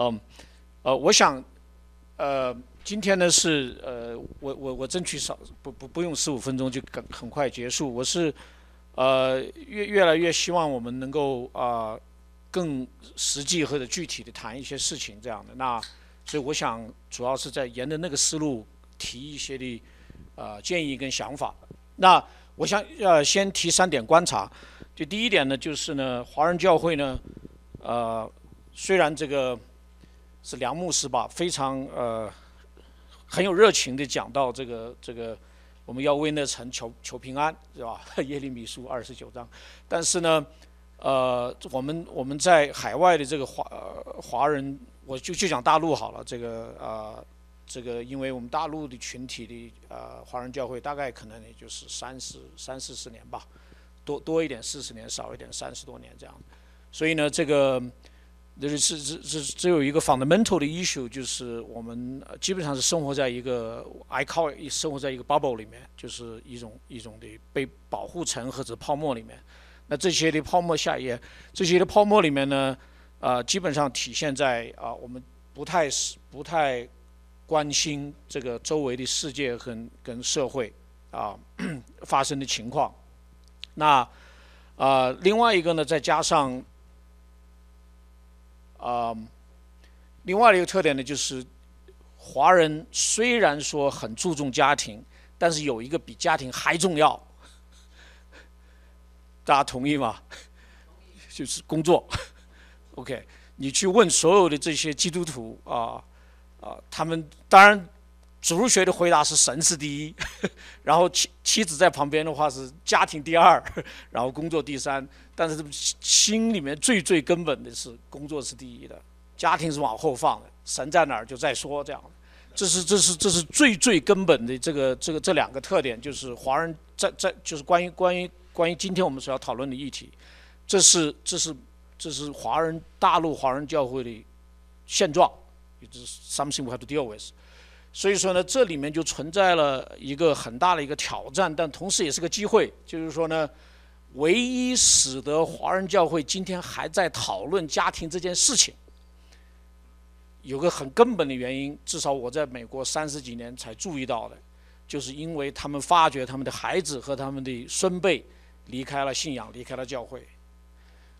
嗯，呃，我想，呃，今天呢是呃，我我我争取少不不不用十五分钟就很很快结束。我是呃越越来越希望我们能够啊更实际或者具体的谈一些事情这样的。那所以我想主要是在沿着那个思路提一些的啊建议跟想法。那我想呃先提三点观察。就第一点呢，就是呢，华人教会呢，呃，虽然这个是梁牧师吧，非常呃很有热情的讲到这个这个我们要为那城求求平安，是吧？耶利米书二十九章，但是呢，呃，我们我们在海外的这个华华人，我就就讲大陆好了，这个啊，这个因为我们大陆的群体的呃华人教会大概可能也就是三十三四十年吧。多多一点四十年，少一点三十多年这样，所以呢，这个这是只只只有一个 fundamental 的 issue，就是我们基本上是生活在一个 I call 生活在一个 bubble 里面，就是一种一种的被保护层或者泡沫里面。那这些的泡沫下页，这些的泡沫里面呢，啊，基本上体现在啊，我们不太是不太关心这个周围的世界和跟社会啊发生的情况。那，啊，另外一个呢，再加上，啊，另外一个特点呢，就是华人虽然说很注重家庭，但是有一个比家庭还重要，大家同意吗？就是工作。OK，你去问所有的这些基督徒啊，啊，他们当然。主入学的回答是神是第一，然后妻妻子在旁边的话是家庭第二，然后工作第三。但是心里面最最根本的是工作是第一的，家庭是往后放的，神在哪儿就再说这样。这是这是这是最最根本的这个这个这两个特点，就是华人在在就是关于关于关于今天我们所要讨论的议题，这是这是这是华人大陆华人教会的现状，就是 something we have to deal with。所以说呢，这里面就存在了一个很大的一个挑战，但同时也是个机会。就是说呢，唯一使得华人教会今天还在讨论家庭这件事情，有个很根本的原因，至少我在美国三十几年才注意到的，就是因为他们发觉他们的孩子和他们的孙辈离开了信仰，离开了教会。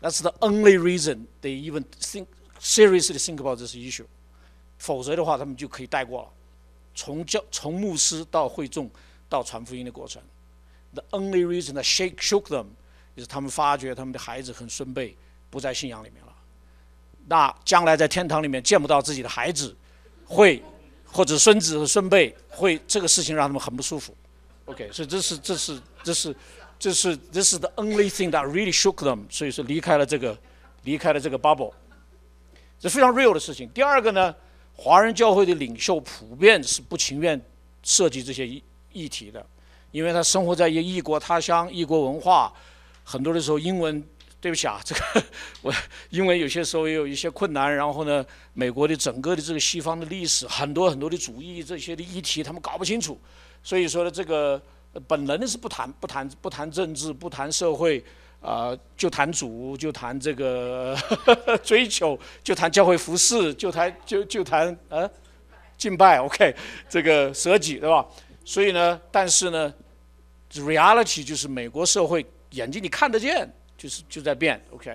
That's the only reason they even think seriously think about this issue。否则的话，他们就可以带过了。从教从牧师到会众到传福音的过程，the only reason that shake shook them，就是他们发觉他们的孩子和孙辈不在信仰里面了。那将来在天堂里面见不到自己的孩子，会或者孙子和孙辈会这个事情让他们很不舒服。OK，所以这是这是这是这是 this is the only thing that really shook them。所以说离开了这个离开了这个 bubble，这非常 real 的事情。第二个呢？华人教会的领袖普遍是不情愿涉及这些议题的，因为他生活在一个异国他乡、异国文化，很多的时候英文，对不起啊，这个我因为有些时候也有一些困难。然后呢，美国的整个的这个西方的历史，很多很多的主义这些的议题，他们搞不清楚。所以说呢，这个本能的是不谈不谈不谈政治，不谈社会。啊，就谈主，就谈这个 追求，就谈教会服饰，就谈就就谈呃敬拜，OK，这个舍己，对吧？所以呢，但是呢，reality 就是美国社会眼睛你看得见，就是就在变，OK。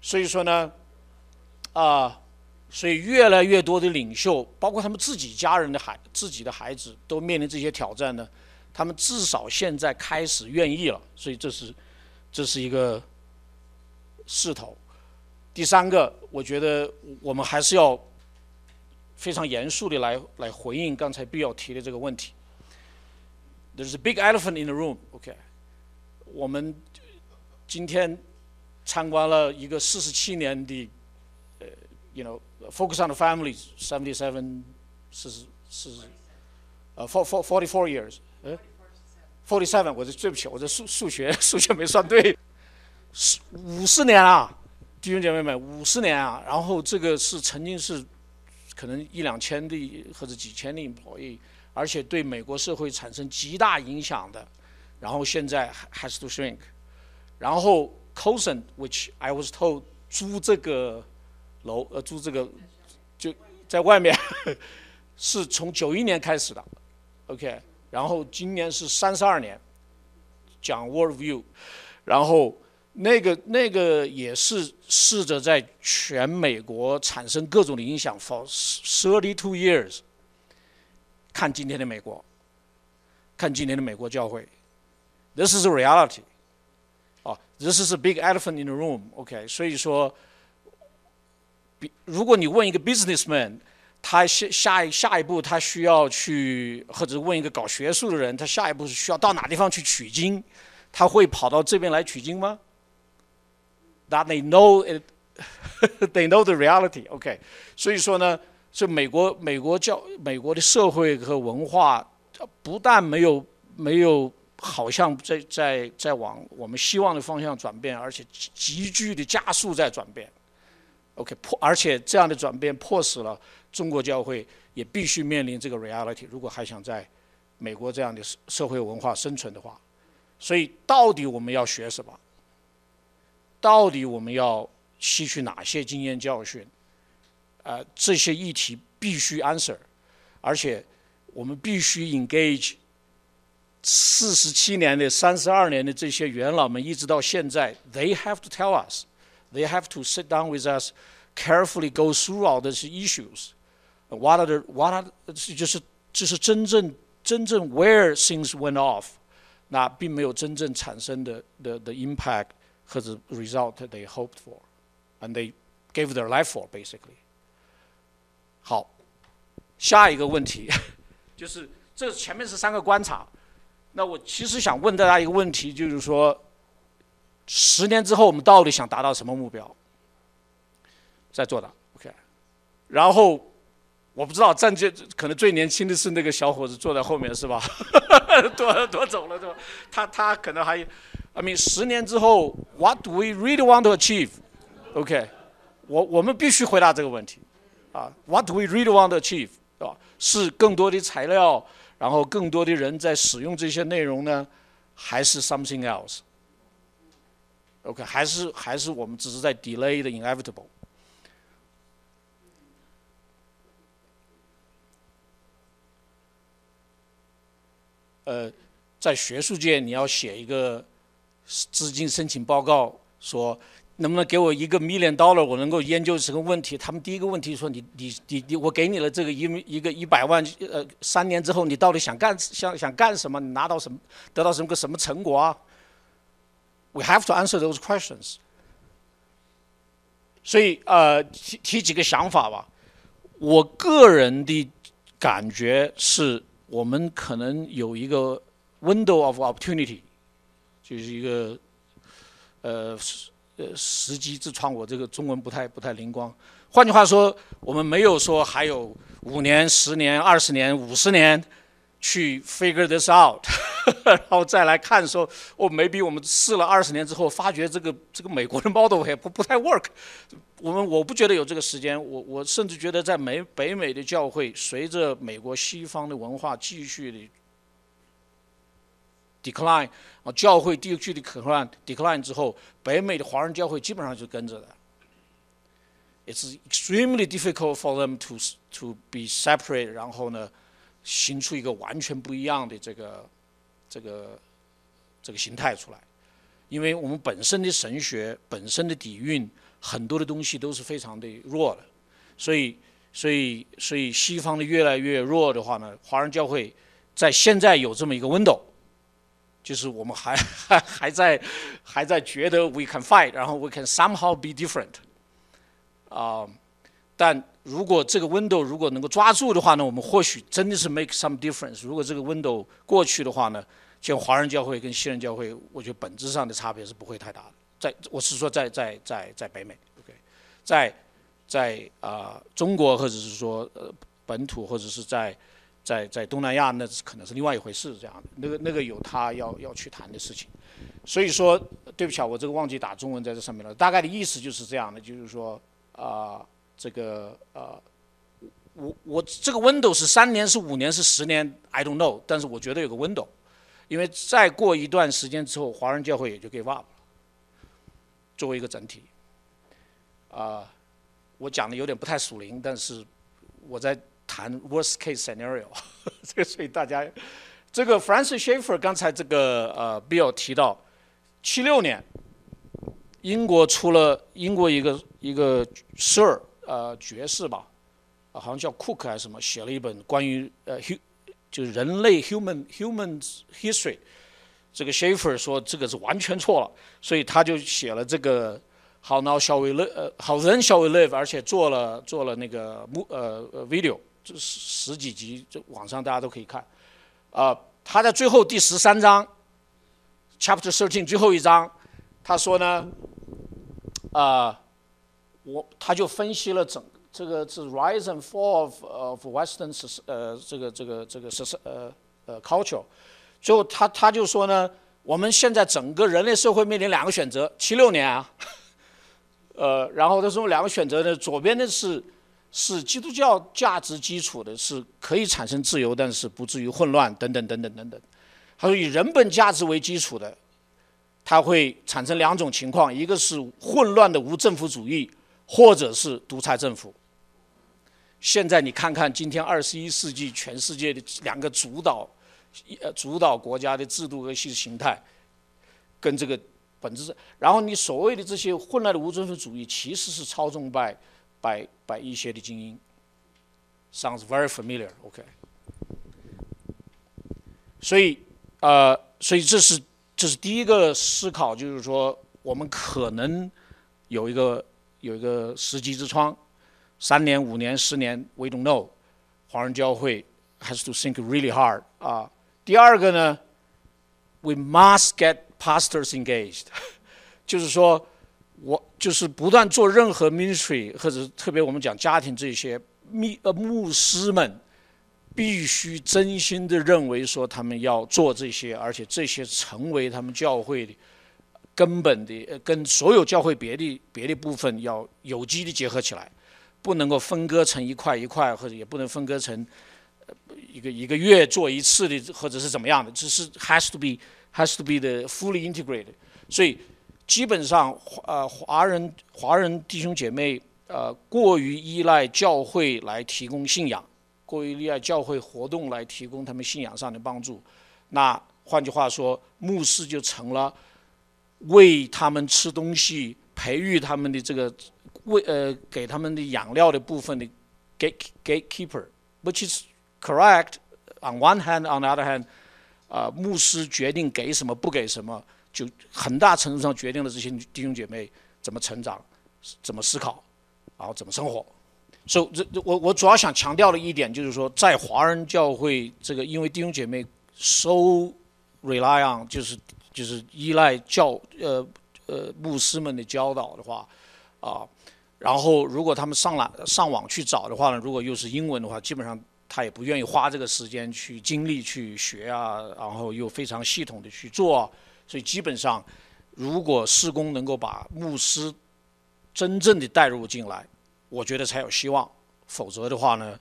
所以说呢，啊，所以越来越多的领袖，包括他们自己家人的孩、自己的孩子，都面临这些挑战呢。他们至少现在开始愿意了，所以这是。这是一个势头。第三个，我觉得我们还是要非常严肃的来来回应刚才必要提的这个问题。There's a big elephant in the room. OK，我们今天参观了一个四十七年的，呃，you know，focus on the families，seventy seven，四十四十，呃，for for forty four years，呃。Forty seven，我这对不起，我这数数学数学没算对，十五十年啊，弟兄姐妹们，五十年啊。然后这个是曾经是可能一两千例或者几千例病例而且对美国社会产生极大影响的。然后现在 has to shrink。然后 Cosen，which I was told 租这个楼呃租这个就在外面，是从九一年开始的，OK，然后今年是三十二年，讲 World View，然后那个那个也是试着在全美国产生各种的影响，for thirty two years，看今天的美国，看今天的美国教会，This is a reality，哦，This is a big elephant in the room，OK，所以说。比如果你问一个 businessman，他下下一下一步他需要去，或者问一个搞学术的人，他下一步是需要到哪地方去取经，他会跑到这边来取经吗？That they know it, they know the reality. OK，所以说呢，这美国美国教美国的社会和文化，不但没有没有好像在在在往我们希望的方向转变，而且急剧的加速在转变。OK，迫而且这样的转变迫使了中国教会也必须面临这个 reality。如果还想在美国这样的社会文化生存的话，所以到底我们要学什么？到底我们要吸取哪些经验教训？呃，这些议题必须 answer，而且我们必须 engage。四十七年的、三十二年的这些元老们，一直到现在，they have to tell us。They have to sit down with us, carefully go through all these issues. What are the what are 就是就是真正真正 where things went off，那并没有真正产生的的的 impact 或者 result they hoped for, and they gave their life for basically. 好，下一个问题就是这前面是三个观察，那我其实想问大家一个问题，就是说。十年之后，我们到底想达到什么目标？在做的，OK。然后我不知道，站这可能最年轻的是那个小伙子坐在后面，是吧？躲躲走了，对吧？他他可能还，I mean，十年之后，What do we really want to achieve？OK，我我们必须回答这个问题啊。What do we really want to achieve？是吧？是更多的材料，然后更多的人在使用这些内容呢，还是 something else？OK，还是还是我们只是在 delay the inevitable。呃，在学术界，你要写一个资金申请报告，说能不能给我一个 million dollar，我能够研究这个问题。他们第一个问题说：你你你你，我给你了这个一一个一百万，呃，三年之后你到底想干想想干什么？你拿到什么？得到什么个什么成果啊？We have to answer those questions。所以呃，提提几个想法吧。我个人的感觉是，我们可能有一个 window of opportunity，就是一个呃呃时机之窗。我这个中文不太不太灵光。换句话说，我们没有说还有五年、十年、二十年、五十年。去 figure this out，然后再来看说，哦，maybe 我们试了二十年之后，发觉这个这个美国的 model 也不不太 work。我们我不觉得有这个时间，我我甚至觉得在美北美的教会，随着美国西方的文化继续的 decline，啊，教会继续的 decline decline 之后，北美的华人教会基本上就跟着的。It's extremely difficult for them to to be separate，然后呢？形出一个完全不一样的这个这个这个形态出来，因为我们本身的神学本身的底蕴很多的东西都是非常的弱的，所以所以所以西方的越来越弱的话呢，华人教会在现在有这么一个 window，就是我们还还 还在还在觉得 we can fight，然后 we can somehow be different，啊，但。如果这个 window 如果能够抓住的话呢，我们或许真的是 make some difference。如果这个 window 过去的话呢，像华人教会跟西人教会，我觉得本质上的差别是不会太大的。在我是说在在在在北美，OK，在在啊中国或者是说呃本土或者是在在在东南亚，那可能是另外一回事。这样的那个那个有他要要去谈的事情。所以说，对不起啊，我这个忘记打中文在这上面了。大概的意思就是这样的，就是说啊。这个呃，我我这个 window 是三年是五年是十年，I don't know。但是我觉得有个 window，因为再过一段时间之后，华人教会也就 give up 了。作为一个整体，啊，我讲的有点不太属灵，但是我在谈 worst case scenario，这 个所以大家，这个 Francis Schaeffer 刚才这个呃 Bill 提到，七六年，英国出了英国一个一个 Sir 呃爵士吧，好像叫 Cook 还是什么，写了一本关于呃就人类 human humans history，这个 Shaffer 说这个是完全错了，所以他就写了这个。How，now shall we live？呃，How then shall we live？而且做了做了那个目呃 video，这十十几集，这网上大家都可以看。啊，他在最后第十三章，chapter thirteen 最后一章，他说呢，啊，我他就分析了整这个是 rise and fall of of Western 呃这个这个这个是呃呃 culture，最后他他就说呢，我们现在整个人类社会面临两个选择，七六年啊。呃，然后他说两个选择呢，左边的是是基督教价值基础的，是可以产生自由，但是不至于混乱等等等等等等。他说以人本价值为基础的，它会产生两种情况，一个是混乱的无政府主义，或者是独裁政府。现在你看看今天二十一世纪全世界的两个主导呃主导国家的制度和意识形态，跟这个。本质是，然后你所谓的这些混乱的无政府主义，其实是操纵 by by by 一些的精英。Sounds very familiar, OK？所以，呃，所以这是这是第一个思考，就是说我们可能有一个有一个时机之窗，三年、五年、十年，We don't know。华人教会 has to think really hard 啊。第二个呢，We must get Pastors engaged，就是说，我就是不断做任何 ministry，或者特别我们讲家庭这些密呃牧师们，必须真心的认为说他们要做这些，而且这些成为他们教会的根本的，跟所有教会别的别的部分要有机的结合起来，不能够分割成一块一块，或者也不能分割成一个一个月做一次的，或者是怎么样的，只是 has to be。has to be the fully integrated，所以基本上呃华人华人弟兄姐妹呃过于依赖教会来提供信仰，过于依赖教会活动来提供他们信仰上的帮助，那换句话说，牧师就成了喂他们吃东西、培育他们的这个喂呃给他们的养料的部分的 gate gatekeeper，which is correct on one hand on the other hand。啊，牧师决定给什么不给什么，就很大程度上决定了这些弟兄姐妹怎么成长，怎么思考，然后怎么生活。所以，这我我主要想强调的一点就是说，在华人教会这个，因为弟兄姐妹 so rely on，就是就是依赖教呃呃牧师们的教导的话，啊，然后如果他们上来上网去找的话呢，如果又是英文的话，基本上。他也不愿意花这个时间去精力去学啊，然后又非常系统的去做，所以基本上，如果施工能够把牧师真正的带入进来，我觉得才有希望。否则的话呢，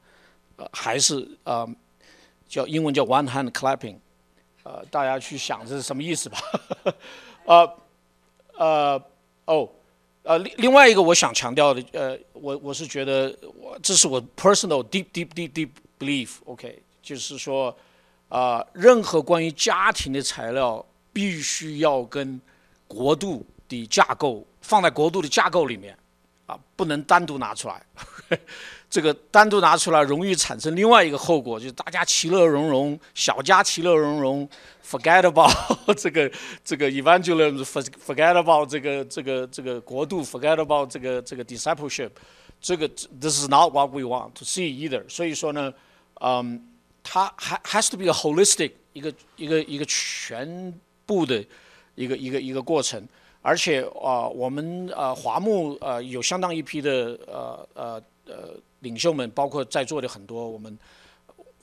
呃，还是呃，叫英文叫 one hand clapping，呃，大家去想这是什么意思吧？呃，呃，哦，呃，另另外一个我想强调的，呃，我我是觉得我这是我 personal deep deep deep deep。Belief，OK，就是说，啊，任何关于家庭的材料必须要跟国度的架构放在国度的架构里面，啊，不能单独拿出来。这个单独拿出来容易产生另外一个后果，就是大家其乐融融，小家其乐融融，forget about 这个这个 evangelism，forget about 这个这个这个国度，forget about 这个这个 discipleship，这个 this is not what we want to see either。所以说呢。嗯，它还 has to be a holistic 一个一个一个全部的一个一个一个过程，而且啊，我们呃华牧呃有相当一批的呃呃呃领袖们，包括在座的很多，我们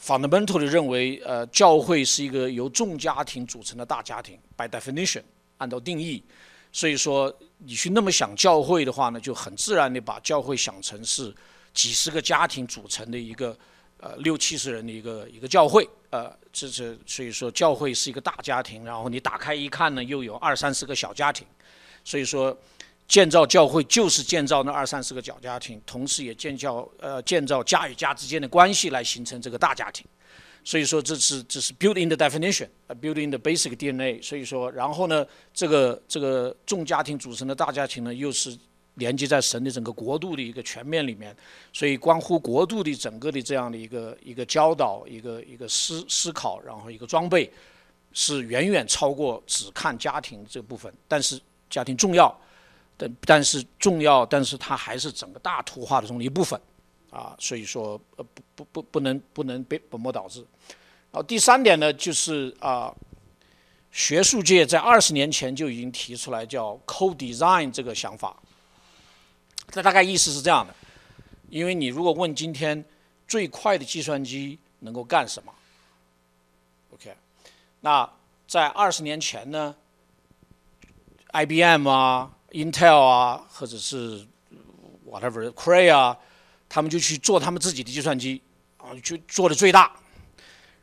fundamental 的认为，呃，教会是一个由众家庭组成的大家庭，by definition 按照定义，所以说你去那么想教会的话呢，就很自然的把教会想成是几十个家庭组成的一个。呃，六七十人的一个一个教会，呃，这是所以说教会是一个大家庭，然后你打开一看呢，又有二三十个小家庭，所以说建造教会就是建造那二三十个小家庭，同时也建造呃建造家与家之间的关系来形成这个大家庭。所以说这是这是 building the definition，呃 building the basic DNA。所以说，然后呢，这个这个众家庭组成的大家庭呢，又是连接在神的整个国度的一个全面里面，所以关乎国度的整个的这样的一个一个教导，一个一个思思考，然后一个装备，是远远超过只看家庭这部分。但是家庭重要。但但是重要，但是它还是整个大图画的中的一部分，啊，所以说呃不不不不能不能被本末倒置。然后第三点呢，就是啊，学术界在二十年前就已经提出来叫 co-design 这个想法。这大概意思是这样的，因为你如果问今天最快的计算机能够干什么，OK，那在二十年前呢，IBM 啊。Intel 啊，或者是 whatever Cray 啊，他们就去做他们自己的计算机，啊，就做的最大。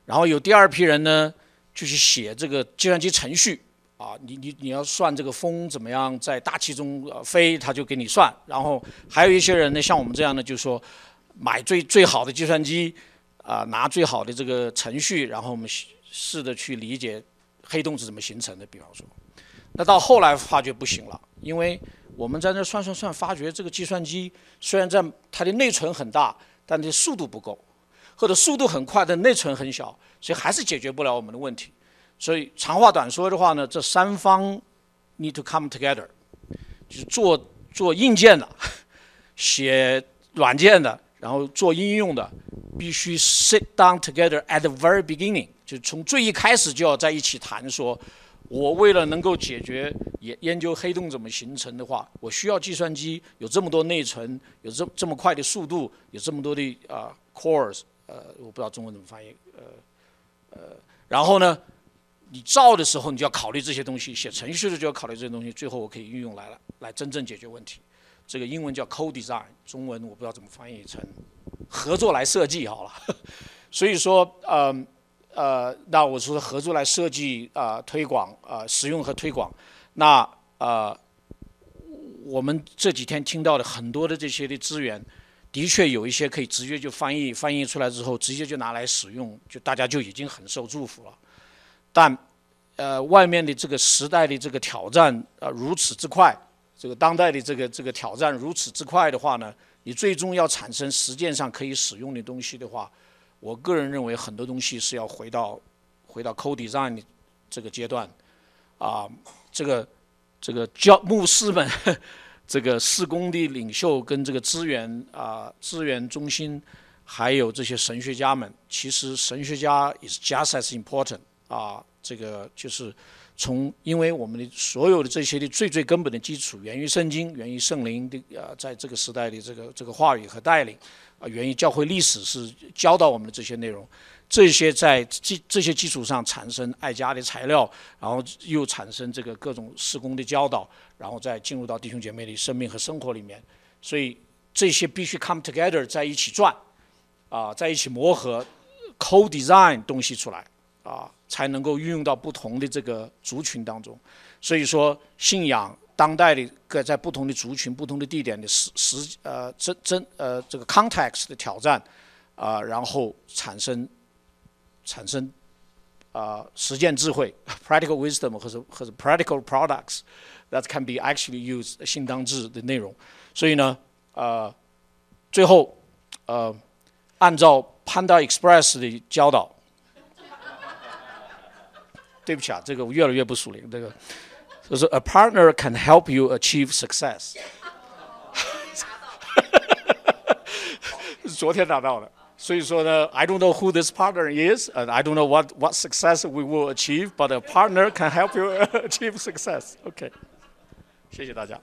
然后有第二批人呢，就去写这个计算机程序，啊，你你你要算这个风怎么样在大气中飞，他就给你算。然后还有一些人呢，像我们这样的，就说买最最好的计算机，啊，拿最好的这个程序，然后我们试着去理解黑洞是怎么形成的。比方说，那到后来发觉不行了。因为我们在那算算算，发觉这个计算机虽然在它的内存很大，但它速度不够，或者速度很快，但内存很小，所以还是解决不了我们的问题。所以长话短说的话呢，这三方 need to come together，就是做做硬件的，写软件的，然后做应用的，必须 sit down together at the very beginning，就从最一开始就要在一起谈说。我为了能够解决研研究黑洞怎么形成的话，我需要计算机有这么多内存，有这这么快的速度，有这么多的啊 cores，呃，我不知道中文怎么翻译，呃呃，然后呢，你造的时候你就要考虑这些东西，写程序的就要考虑这些东西，最后我可以运用来了，来真正解决问题。这个英文叫 co-design，中文我不知道怎么翻译成合作来设计好了。所以说，嗯。呃，呃那我说合作来设计啊，推广啊，使用和推广。那呃，我们这几天听到的很多的这些的资源，的确有一些可以直接就翻译，翻译出来之后直接就拿来使用，就大家就已经很受祝福了。但呃，外面的这个时代的这个挑战啊，如此之快，这个当代的这个这个挑战如此之快的话呢，你最终要产生实践上可以使用的东西的话。我个人认为很多东西是要回到回到 co-design 这个阶段，啊，这个这个教牧师们，这个施工的领袖跟这个资源啊资源中心，还有这些神学家们，其实神学家 is just as important 啊，这个就是从因为我们的所有的这些的最最根本的基础源于圣经，源于圣灵的啊，在这个时代的这个这个话语和带领。啊，源于教会历史是教导我们的这些内容，这些在基这些基础上产生爱家的材料，然后又产生这个各种施工的教导，然后再进入到弟兄姐妹的生命和生活里面，所以这些必须 come together 在一起转，啊，在一起磨合，co-design 东西出来，啊，才能够运用到不同的这个族群当中，所以说信仰。当代的各在不同的族群、不同的地点的实实呃真真呃这个 context 的挑战啊，然后产生产生啊实践智慧 practical wisdom 或者或者 practical products that can be actually used 信当智的内容。所以呢，呃，最后呃按照 Panda Express 的教导，对不起啊，这个我越来越不熟练这个。就是 a partner can help you achieve success。昨天拿到的，所以说呢，I don't know who this partner is, and I don't know what what success we will achieve, but a partner can help you achieve success. OK，谢谢大家。